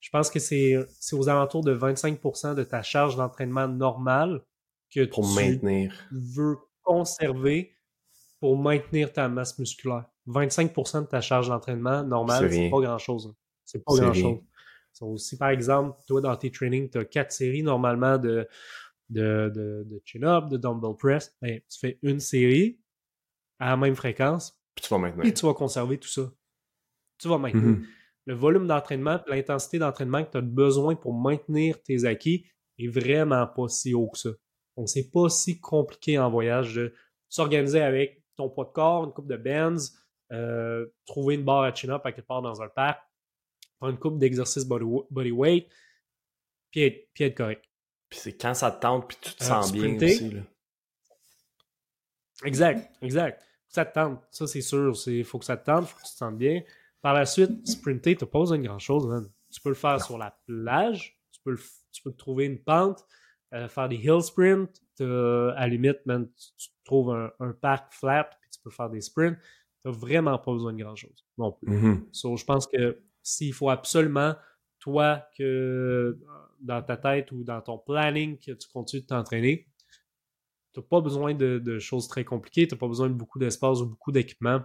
Je pense que c'est, c'est aux alentours de 25% de ta charge d'entraînement normale que pour maintenir. veux conserver pour maintenir ta masse musculaire. 25% de ta charge d'entraînement normale, c'est pas grand-chose. Hein. C'est pas grand-chose. Si par exemple, toi dans tes trainings, tu as quatre séries normalement de, de, de, chin-up, de dumbbell press, ben, tu fais une série à la même fréquence. Puis tu vas maintenir. Et tu vas conserver tout ça. Tu vas maintenir. Mm-hmm. Le volume d'entraînement, l'intensité d'entraînement que tu as besoin pour maintenir tes acquis est vraiment pas si haut que ça. Donc, c'est pas si compliqué en voyage de s'organiser avec ton poids de corps, une coupe de bands, euh, trouver une barre à chin-up à quelque part dans un parc, prendre une coupe d'exercice body, weight, puis être, puis être correct. Puis c'est quand ça te tente, puis tu te euh, sens bien aussi. Là. Exact, exact. Ça te tente, ça c'est sûr. Il faut que ça te tente, il faut que tu te sentes bien. Par la suite, sprinter, tu pas besoin de grand-chose. Tu peux le faire sur la plage, tu peux, tu peux trouver une pente, euh, faire des hill sprints. à la limite, man, tu, trouves un, un, parc flat, puis tu peux faire des sprints. Tu n'as vraiment pas besoin de grand-chose non plus. Mm-hmm. je pense que s'il faut absolument, toi, que dans ta tête ou dans ton planning, que tu continues de t'entraîner, tu n'as pas besoin de, choses très compliquées, tu n'as pas besoin de beaucoup d'espace ou beaucoup d'équipement,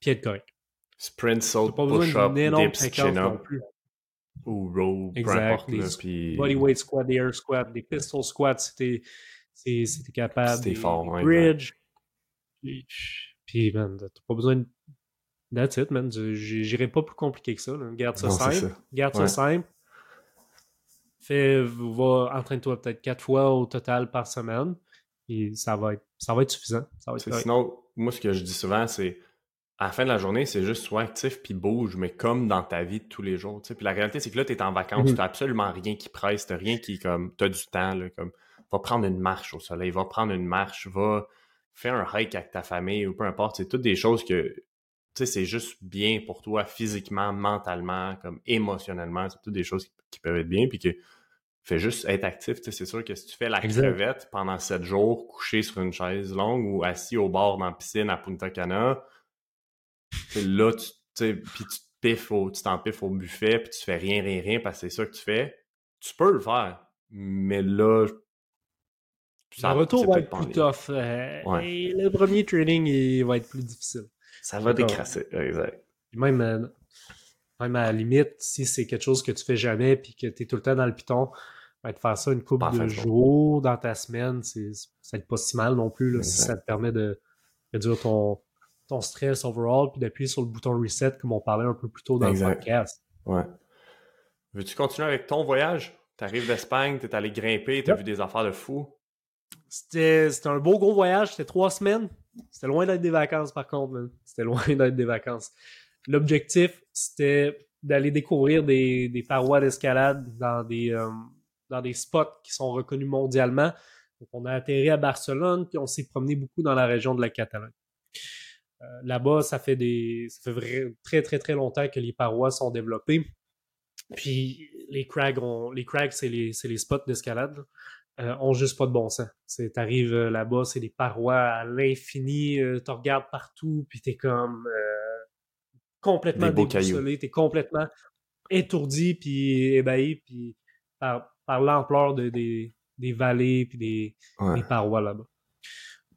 puis être correct. Sprint, saut, push-up, dips, chin-up. Ou row, exact. Des bodyweight squat, des air squats, des pistol squats, c'était capable. C'était fort, Bridge. Puis, man, t'as pas besoin de. That's it, man. J'irai pas plus compliqué que ça. Garde ça simple. Garde ça simple. Fais, va, entraîne-toi peut-être quatre fois au total par semaine. Et ça va être, ça va être suffisant. Ça va être sinon, moi, ce que je dis souvent, c'est à la fin de la journée, c'est juste sois actif puis bouge, mais comme dans ta vie de tous les jours. Puis la réalité, c'est que là, tu es en vacances, mm-hmm. tu n'as absolument rien qui presse, tu rien qui comme. Tu as du temps, là, comme va prendre une marche au soleil, va prendre une marche, va fais un hike avec ta famille ou peu importe. C'est toutes des choses que, sais, c'est juste bien pour toi physiquement, mentalement, comme émotionnellement. C'est toutes des choses qui, peuvent être bien. Puis que fais juste être actif. C'est sûr que si tu fais la crevette pendant sept jours, couché sur une chaise longue ou assis au bord dans la piscine à Punta Cana, là, tu, puis tu piffes au, tu t'en piffes au buffet, puis tu fais rien, rien, rien, parce que c'est ça que tu fais, tu peux le faire. Mais là, ça, le retour va être plus tough. Euh, le premier training, il va être plus difficile. Ça va décrasser, exact. Même, euh, même à la limite, si c'est quelque chose que tu fais jamais puis que tu es tout le temps dans le piton, va te faire ça une couple de jours dans ta semaine, c'est ça pas si mal non plus si ça te permet de réduire ton, ton stress overall puis d'appuyer sur le bouton reset comme on parlait un peu plus tôt dans le podcast. Ouais. Veux-tu continuer avec ton voyage? T'arrives d'Espagne, t'es allé grimper, t'as vu des affaires de fou. C'était un beau gros voyage, c'était trois semaines. C'était loin d'être des vacances par contre, C'était loin d'être des vacances. L'objectif, c'était d'aller découvrir des, des parois d'escalade dans des euh, dans des spots qui sont reconnus mondialement. Donc, on a atterri à Barcelone, puis on s'est promené beaucoup dans la région de la Catalogne. Euh, là-bas, ça fait des ça fait très très très longtemps que les parois sont développées. Puis les crags, les crags, c'est les, les, spots d'escalade. Euh, ont juste pas de bon sens. Tu arrives euh, là-bas, c'est des parois à l'infini, euh, tu regardes partout, puis t'es comme euh, complètement déboussolé, t'es complètement étourdi, puis ébahi, puis par, par l'ampleur de, des, des vallées, puis des, des parois là-bas.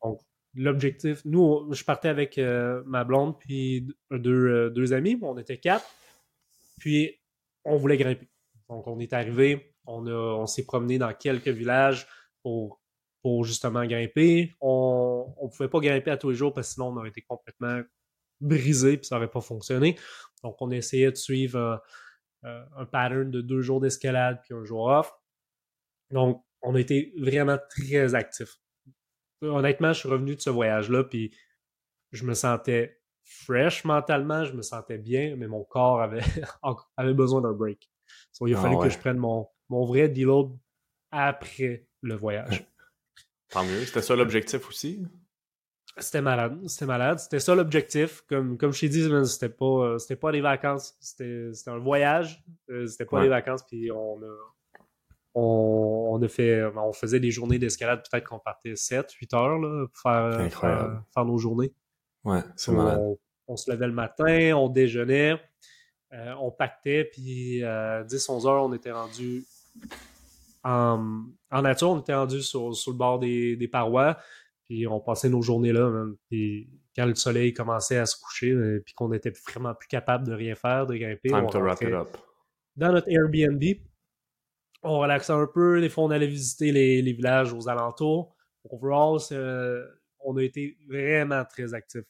Donc, l'objectif, nous, je partais avec ma blonde, puis deux, deux amis, on était quatre, puis on voulait grimper. Donc, on est arrivé, on, on s'est promené dans quelques villages pour, pour justement grimper. On ne pouvait pas grimper à tous les jours parce que sinon on aurait été complètement brisé puis ça n'aurait pas fonctionné. Donc, on essayait de suivre euh, un pattern de deux jours d'escalade puis un jour off. Donc, on a été vraiment très actifs. Honnêtement, je suis revenu de ce voyage-là puis je me sentais fresh mentalement, je me sentais bien, mais mon corps avait, avait besoin d'un break. il a ah fallu que je prenne mon, mon vrai deload après le voyage. Tant mieux. C'était ça l'objectif aussi? C'était malade. C'était malade. C'était ça l'objectif. Comme, comme je t'ai dit, c'était pas, euh, c'était pas des vacances. C'était, un voyage. Euh, c'était pas des vacances. Puis on a, on, a fait, on faisait des journées d'escalade. Peut-être qu'on partait 7, 8 heures là, pour faire, faire, nos journées. Ouais, c'est malade. On, se levait le matin, on déjeunait, euh, on pactait, puis à 10-11 heures, on était rendu en, nature, on était rendu sur, le bord des, parois, puis on passait nos journées là. Puis quand le soleil commençait à se coucher, euh, puis qu'on était vraiment plus capable de rien faire, de grimper, on dans notre Airbnb. On relaxait un peu, des fois on allait visiter les, villages aux alentours. Overall, euh, on a été vraiment très actifs.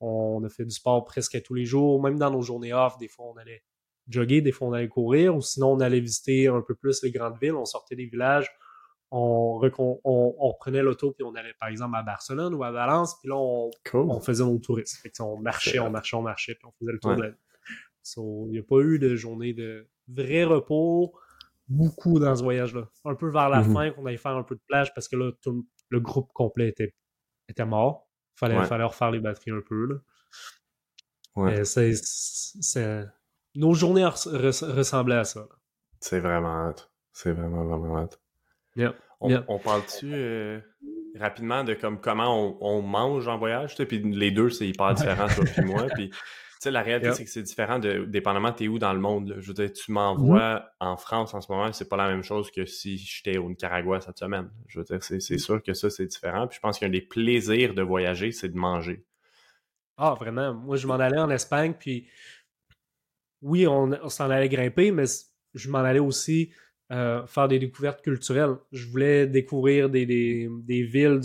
On a fait du sport presque tous les jours, même dans nos journées off, des fois on allait jogger, des fois on allait courir, ou sinon on allait visiter un peu plus les grandes villes, on sortait des villages, on, on, reprenait l'auto, puis on allait par exemple à Barcelone ou à Valence, puis là on, faisait nos touristes. Fait on marchait, on marchait, on marchait, puis on faisait le tour de la Il n'y a pas eu de journée de vrai repos, beaucoup dans ce voyage-là. Un peu vers la mm-hmm. fin, qu'on allait faire un peu de plage parce que là, tout, le groupe complet était, était mort. Fallait, fallait refaire les batteries un peu. Là. Ouais. c'est nos journées ressemblaient à ça. C'est vraiment hâte. C'est vraiment, vraiment hâte. On, parle-tu euh, rapidement de comme comment on, mange en voyage? Puis les deux, c'est hyper différent, toi et moi. Puis la réalité, c'est que c'est différent de, dépendamment t'es où dans le monde. Je veux dire, tu m'envoies mm-hmm. en France en ce moment, c'est pas la même chose que si j'étais au Nicaragua cette semaine. Je veux dire, c'est mm. sûr que ça, c'est différent. Puis je pense qu'un des plaisirs de voyager, c'est de manger. Ah, vraiment. Moi, je m'en allais en Espagne, puis oui, on, s'en allait grimper, mais je m'en allais aussi euh, faire des découvertes culturelles. Je voulais découvrir des, villes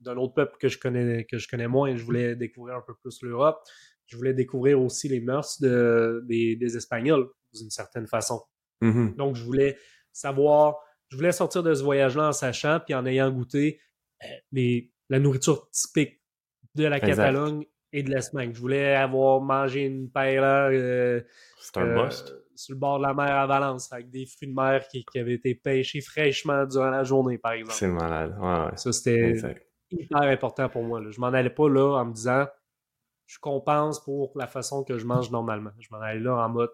d'un autre peuple que je connais que je connais moins. Je voulais découvrir un peu plus l'Europe. Je voulais découvrir aussi les mœurs des, Espagnols d'une certaine façon. Mm-hmm. Donc je voulais savoir, je voulais sortir de ce voyage-là en sachant puis en ayant goûté euh, les, la nourriture typique de la Catalogne et de l'Espagne. Je voulais avoir mangé une paella euh, euh, sur le bord de la mer à Valence avec des fruits de mer qui, avaient été pêchés fraîchement durant la journée, par exemple. C'est malade. Ouais, Ça, c'était hyper important pour moi. Là. Je m'en allais pas là en me disant je compense pour la façon que je mange normalement. Je m'en allais là en mode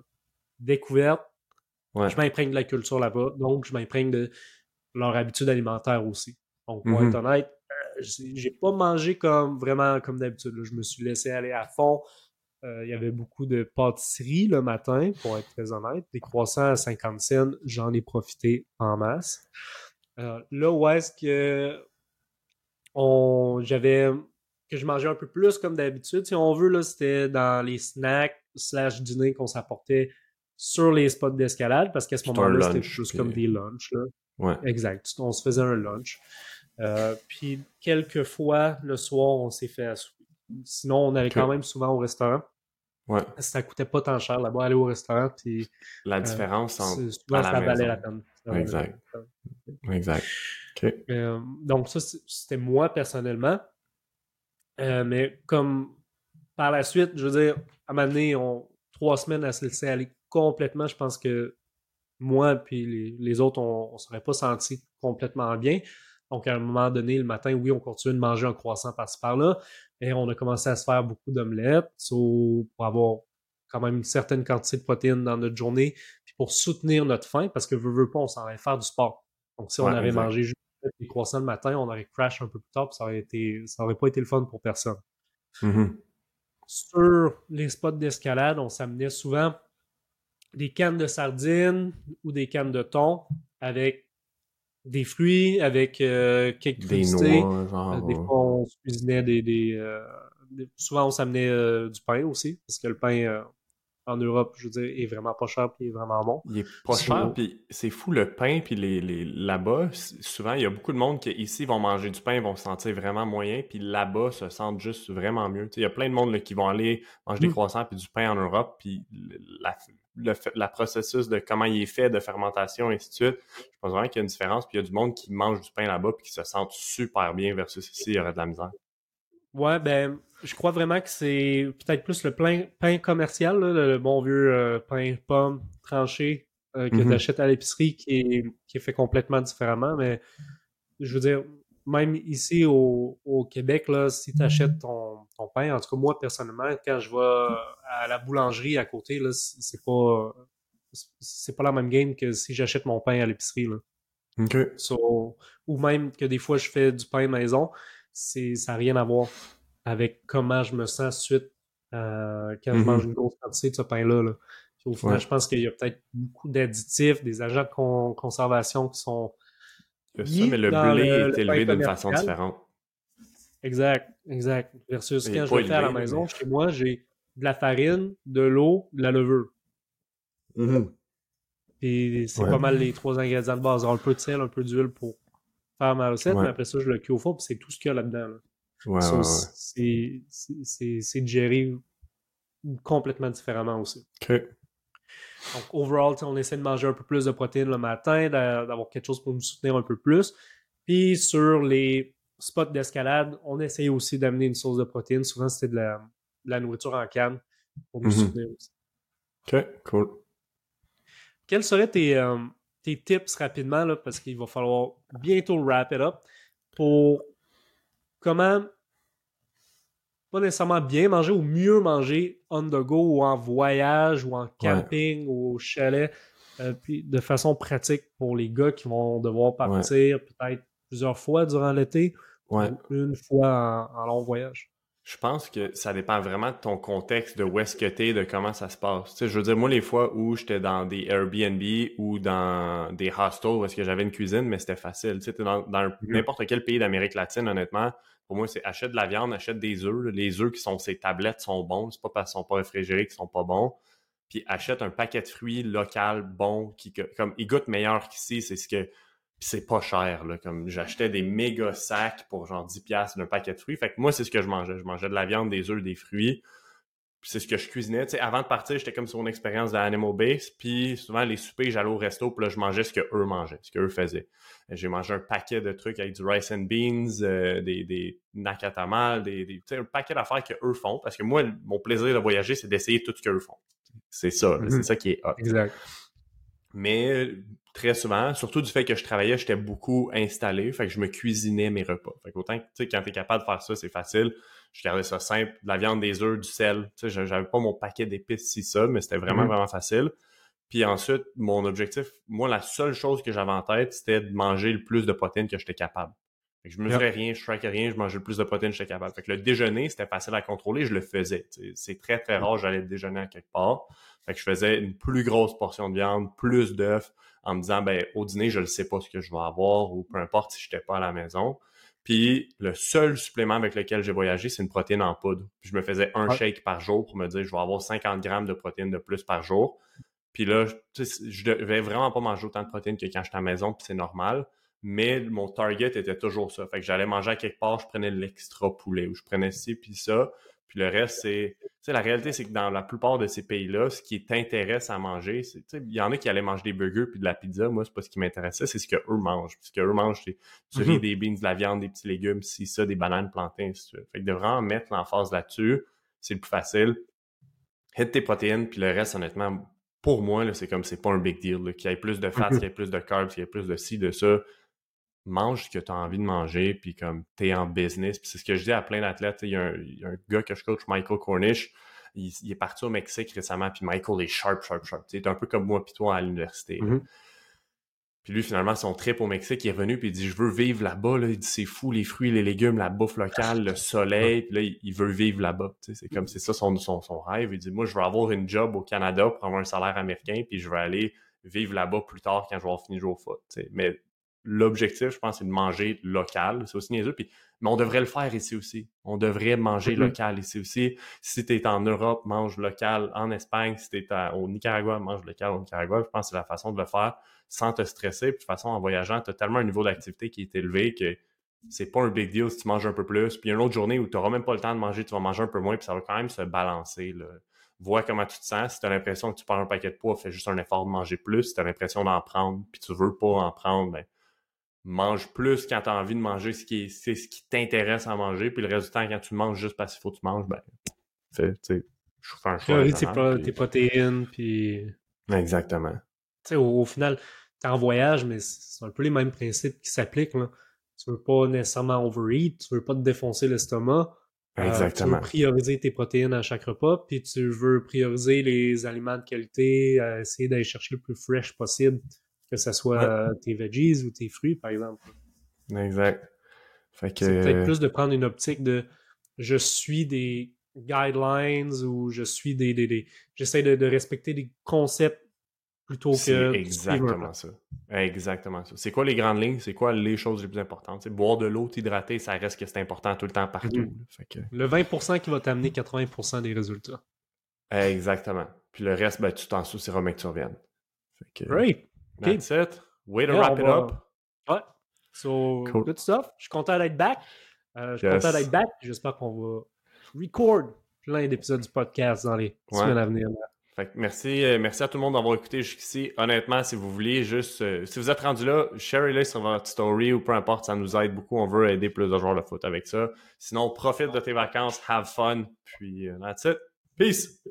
découverte. Je m'imprègne de la culture là-bas, donc je m'imprègne de leur habitude alimentaire aussi. Donc, pour être mm-hmm. honnête, euh, j'ai pas mangé comme vraiment comme d'habitude. Je me suis laissé aller à fond. Euh, il y avait beaucoup de pâtisseries le matin, pour être très honnête. Des croissants à 50 cents, j'en ai profité en masse. Euh, là où est-ce que j'avais que je mangeais un peu plus comme d'habitude, si on veut, là, c'était dans les snacks slash dîner qu'on s'apportait sur les spots d'escalade, parce qu'à ce moment-là, c'était juste comme des lunchs. Là. Ouais. Exact. On se faisait un lunch. Euh, puis quelques fois, le soir, on s'est fait à Sinon, on allait quand même souvent au restaurant. Ouais. Ça coûtait pas tant cher là-bas, aller au restaurant. Puis, la euh, différence entre. Souvent, ça valait la peine. exact. Exact. Euh, donc, ça, c'était moi personnellement. mais comme par la suite, je veux dire, à un donné, on, trois semaines à se laisser aller complètement, je pense que moi puis les, autres, on ne serait pas senti complètement bien. Donc, à un moment donné, le matin, oui, on continue de manger un croissant par-ci par-là. Et on a commencé à se faire beaucoup d'omelettes pour avoir quand même une certaine quantité de protéines dans notre journée. Puis pour soutenir notre faim, parce que veut, veut pas, on s'en allait faire du sport. Donc, si on avait mangé juste des croissants le matin, on aurait crash un peu plus tard, puis ça aurait été, ça aurait pas été le fun pour personne. Mm-hmm. Sur les spots d'escalade, on s'amenait souvent des cannes de sardines ou des cannes de thon avec des fruits, avec euh, quelques des noix, genre, euh, des fois, on se cuisinait des... Euh, des, souvent, on s'amenait du pain aussi, parce que le pain en Europe, je veux dire, est vraiment pas cher puis est vraiment bon. Il est pas cher, puis c'est fou le pain, puis les, les là-bas, souvent, il y a beaucoup de monde qui ici vont manger du pain, vont se sentir vraiment moyen, puis là-bas se sentent juste vraiment mieux. il y a plein de monde là, qui vont aller manger des mmh. croissants puis du pain en Europe, puis la, le, processus de comment il est fait, de fermentation, et ainsi de suite. Je pense vraiment qu'il y a une différence. Puis il y a du monde qui mange du pain là-bas puis qui se sent super bien versus ici, il y aurait de la misère. Ouais, ben, je crois vraiment que c'est peut-être plus le pain, pain commercial, le, bon vieux euh, pain pomme tranché euh, que mm-hmm. tu achètes à l'épicerie qui est, qui est fait complètement différemment. Mais je veux dire, même ici au, Québec, là, si tu achètes ton, pain, en tout cas moi personnellement, quand je vais à la boulangerie à côté, là, c'est pas c'est pas la même game que si j'achète mon pain à l'épicerie. Là. ou même que des fois je fais du pain maison, c'est ça n'a rien à voir avec comment je me sens suite euh, quand je mm-hmm. mange une grosse quantité de ce pain-là. Au final, je pense qu'il y a peut-être beaucoup d'additifs, des agents de conservation qui sont ça, mais le blé est élevé d'une façon différente. Exact, exact. Versus quand je le fais à la maison, chez moi, j'ai de la farine, de l'eau, de la levure. Et c'est pas mal les trois ingrédients de base. un peu de sel, un peu d'huile pour faire ma recette, mais après ça, je le cuis au four, puis c'est tout ce qu'il y a là-dedans. Ouais, c'est digéré complètement différemment aussi. OK. Donc, overall, on essaie de manger un peu plus de protéines le matin, d'avoir quelque chose pour nous soutenir un peu plus. Puis sur les spots d'escalade, on essaye aussi d'amener une source de protéines. Souvent, c'était de la, nourriture en canne pour nous mm-hmm. soutenir aussi. OK, cool. Quels seraient tes, euh, tes tips rapidement, là, parce qu'il va falloir bientôt wrap it up, pour comment pas nécessairement bien manger ou mieux manger on the go ou en voyage ou en camping ou au chalet, euh, puis de façon pratique pour les gars qui vont devoir partir peut-être plusieurs fois durant l'été ou une fois en, long voyage. Je pense que ça dépend vraiment de ton contexte, de où est-ce que tu es, de comment ça se passe. Tu sais, je veux dire, moi, les fois où j'étais dans des Airbnb ou dans des hostels où est-ce que j'avais une cuisine, mais c'était facile. Tu sais, dans, dans mm-hmm. n'importe quel pays d'Amérique latine, honnêtement, pour moi, c'est achète de la viande, achète des œufs. Les œufs qui sont ces tablettes sont bons. C'est pas parce qu'ils sont pas réfrigérés qu'ils sont pas bons. Puis achète un paquet de fruits local bon qui comme ils goûtent meilleur qu'ici. C'est ce que c'est pas cher. Là, comme j'achetais des méga sacs pour genre 10$ d'un paquet de fruits. Fait que moi, c'est ce que je mangeais. Je mangeais de la viande, des œufs, des fruits c'est ce que je cuisinais. Tu sais, avant de partir, j'étais comme sur une expérience d'Animal Base. Puis souvent, les soupers, j'allais au resto, puis là, je mangeais ce qu'eux mangeaient, ce qu'eux faisaient. J'ai mangé un paquet de trucs avec du rice and beans, euh, des, des nakatamal, des, des un paquet d'affaires qu'eux font. Parce que moi, mon plaisir de voyager, c'est d'essayer tout ce qu'eux font. C'est ça, c'est mm-hmm. ça qui est hot. Exact. Mais très souvent, surtout du fait que je travaillais, j'étais beaucoup installé, fait que je me cuisinais mes repas. Fait qu'autant que, tu sais, quand t'es capable de faire ça, c'est facile. Je gardais ça simple, de la viande, des œufs, du sel. Tu sais, j'avais pas mon paquet d'épices si ça, mais c'était vraiment, mm-hmm. vraiment facile. Puis ensuite, mon objectif, moi, la seule chose que j'avais en tête, c'était de manger le plus de protéines que j'étais capable. Fait que je mesurais rien, je traquais rien, je mangeais le plus de protéines que j'étais capable. Fait que le déjeuner, c'était facile à contrôler, je le faisais. C'est très, très rare, j'allais déjeuner à quelque part. Fait que je faisais une plus grosse portion de viande, plus d'œufs, en me disant, ben, au dîner, je ne sais pas ce que je vais avoir, ou peu importe si je n'étais pas à la maison. Puis le seul supplément avec lequel j'ai voyagé, c'est une protéine en poudre. Puis je me faisais un shake par jour pour me dire, je vais avoir 50 grammes de protéines de plus par jour. Puis là, je devais vraiment pas manger autant de protéines que quand j'étais à la maison, puis c'est normal. Mais mon target était toujours ça. Fait que j'allais manger à quelque part, je prenais l'extra poulet ou je prenais ci puis ça. Puis le reste, c'est. Tu sais, la réalité, c'est que dans la plupart de ces pays-là, ce qui t'intéresse à manger, c'est. Il y en a qui allaient manger des burgers puis de la pizza. Moi, c'est pas ce qui m'intéressait, c'est ce qu'eux mangent. Puis ce qu'eux mangent, c'est du riz, mm-hmm. des beans, de la viande, des petits légumes, si ça, des bananes, plantains, ainsi de suite. Fait que de vraiment mettre l'emphase là-dessus, c'est le plus facile. Hit tes protéines, puis le reste, honnêtement, pour moi, c'est comme c'est pas un big deal. Qu'il y ait plus de fat, mm-hmm. qu'il y ait plus de carbs, qu'il y ait plus de ci, de ça mange ce que tu as envie de manger, puis comme tu es en business. Puis c'est ce que je dis à plein d'athlètes. Il y, a un gars que je coach, Michael Cornish, il, est parti au Mexique récemment, puis Michael est sharp, sharp, sharp. Il est un peu comme moi puis toi à l'université. Mm-hmm. Puis lui, finalement, son trip au Mexique, il est venu, puis il dit Je veux vivre là-bas. Là. Il dit C'est fou, les fruits, les légumes, la bouffe locale, le soleil. Puis là, il veut vivre là-bas. C'est comme c'est ça son, son, son, rêve. Il dit Moi, je veux avoir une job au Canada pour avoir un salaire américain, puis je veux aller vivre là-bas plus tard quand je vais avoir fini jouer au foot. Mais l'objectif, je pense, c'est de manger local. C'est aussi niaiseux. Puis, mais on devrait le faire ici aussi. On devrait manger mm-hmm. local ici aussi. Si tu es en Europe, mange local. En Espagne, si tu es au Nicaragua, mange local au Nicaragua. Je pense que c'est la façon de le faire sans te stresser. Puis, de toute façon, en voyageant, tu as tellement un niveau d'activité qui est élevé que c'est pas un big deal si tu manges un peu plus. Puis, une autre journée où tu n'auras même pas le temps de manger, tu vas manger un peu moins. Puis, ça va quand même se balancer. Là. Vois comment tu te sens. Si tu as l'impression que tu perds un paquet de poids, fais juste un effort de manger plus. Si tu as l'impression d'en prendre, puis tu veux pas en prendre, ben, mange plus quand tu as envie de manger ce qui est, c'est ce qui t'intéresse à manger, puis le reste du temps, quand tu manges juste parce qu'il faut que tu manges, ben, tu sais, je fais un choix. tes, pro tes protéines, puis. Exactement. Tu sais, au, final, tu es en voyage, mais c'est un peu les mêmes principes qui s'appliquent. Là. Tu veux pas nécessairement overeat, tu veux pas te défoncer l'estomac. Exactement. Euh, tu veux prioriser tes protéines à chaque repas, puis tu veux prioriser les aliments de qualité, euh, essayer d'aller chercher le plus fresh possible que ce soit tes veggies ou tes fruits, par exemple. Exact. C'est peut-être plus de prendre une optique de je suis des guidelines ou je suis des. des, J'essaie de, respecter des concepts plutôt que. exactement ça. Exactement ça. C'est quoi les grandes lignes? C'est quoi les choses les plus importantes? boire de l'eau, t'hydrater, ça reste que c'est important tout le temps partout. Mm-hmm. Le 20% qui va t'amener 80% des résultats. Exactement. Puis le reste, ben, tu t'en soucieras, mais que tu reviennes. Great. That's it. Way to wrap it up. Ouais. So, good stuff. Je suis content d'être back. Euh, je suis content d'être back. J'espère qu'on va record plein d'épisodes du podcast dans les semaines à venir. Fait que merci, euh, merci à tout le monde d'avoir écouté jusqu'ici. Honnêtement, si vous voulez, juste, euh, si vous êtes rendu là, share-le sur votre story ou peu importe, ça nous aide beaucoup. On veut aider plus de joueurs de foot avec ça. Sinon, profite de tes vacances, have fun, puis that's it. Peace!